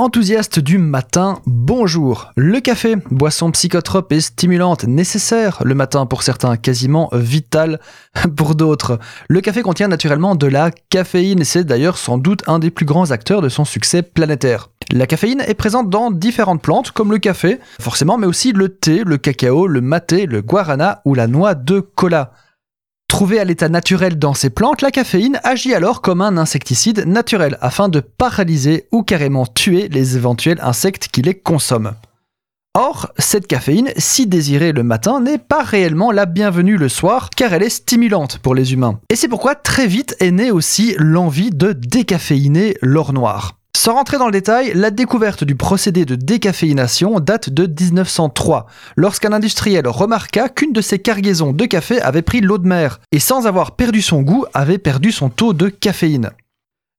Enthousiaste du matin, bonjour. Le café, boisson psychotrope et stimulante nécessaire le matin pour certains, quasiment vital pour d'autres. Le café contient naturellement de la caféine c'est d'ailleurs sans doute un des plus grands acteurs de son succès planétaire. La caféine est présente dans différentes plantes comme le café, forcément, mais aussi le thé, le cacao, le maté, le guarana ou la noix de cola. Trouvée à l'état naturel dans ces plantes, la caféine agit alors comme un insecticide naturel afin de paralyser ou carrément tuer les éventuels insectes qui les consomment. Or, cette caféine, si désirée le matin, n'est pas réellement la bienvenue le soir car elle est stimulante pour les humains. Et c'est pourquoi très vite est née aussi l'envie de décaféiner l'or noir. Sans rentrer dans le détail, la découverte du procédé de décaféination date de 1903, lorsqu'un industriel remarqua qu'une de ses cargaisons de café avait pris l'eau de mer, et sans avoir perdu son goût, avait perdu son taux de caféine.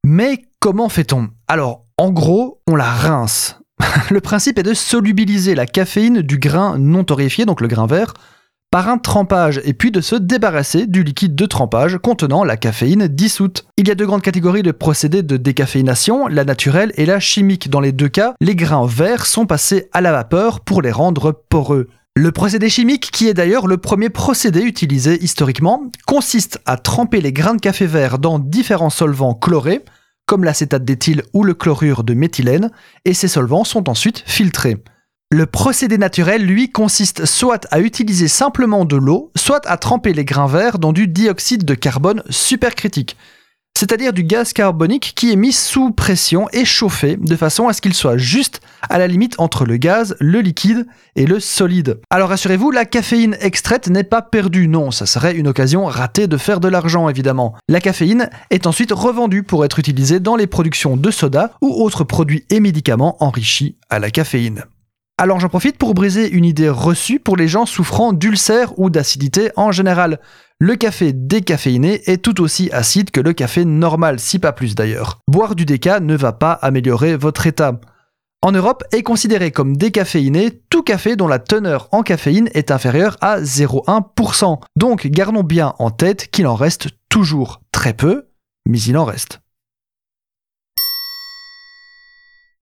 Mais comment fait-on? Alors, en gros, on la rince. le principe est de solubiliser la caféine du grain non torréfié, donc le grain vert, par un trempage et puis de se débarrasser du liquide de trempage contenant la caféine dissoute. Il y a deux grandes catégories de procédés de décaféination, la naturelle et la chimique. Dans les deux cas, les grains verts sont passés à la vapeur pour les rendre poreux. Le procédé chimique, qui est d'ailleurs le premier procédé utilisé historiquement, consiste à tremper les grains de café vert dans différents solvants chlorés, comme l'acétate d'éthyle ou le chlorure de méthylène, et ces solvants sont ensuite filtrés. Le procédé naturel, lui, consiste soit à utiliser simplement de l'eau, soit à tremper les grains verts dans du dioxyde de carbone supercritique, c'est-à-dire du gaz carbonique qui est mis sous pression et chauffé de façon à ce qu'il soit juste à la limite entre le gaz, le liquide et le solide. Alors rassurez-vous, la caféine extraite n'est pas perdue, non, ça serait une occasion ratée de faire de l'argent évidemment. La caféine est ensuite revendue pour être utilisée dans les productions de soda ou autres produits et médicaments enrichis à la caféine. Alors j'en profite pour briser une idée reçue pour les gens souffrant d'ulcères ou d'acidité en général. Le café décaféiné est tout aussi acide que le café normal, si pas plus d'ailleurs. Boire du déca ne va pas améliorer votre état. En Europe est considéré comme décaféiné tout café dont la teneur en caféine est inférieure à 0,1%. Donc gardons bien en tête qu'il en reste toujours très peu, mais il en reste.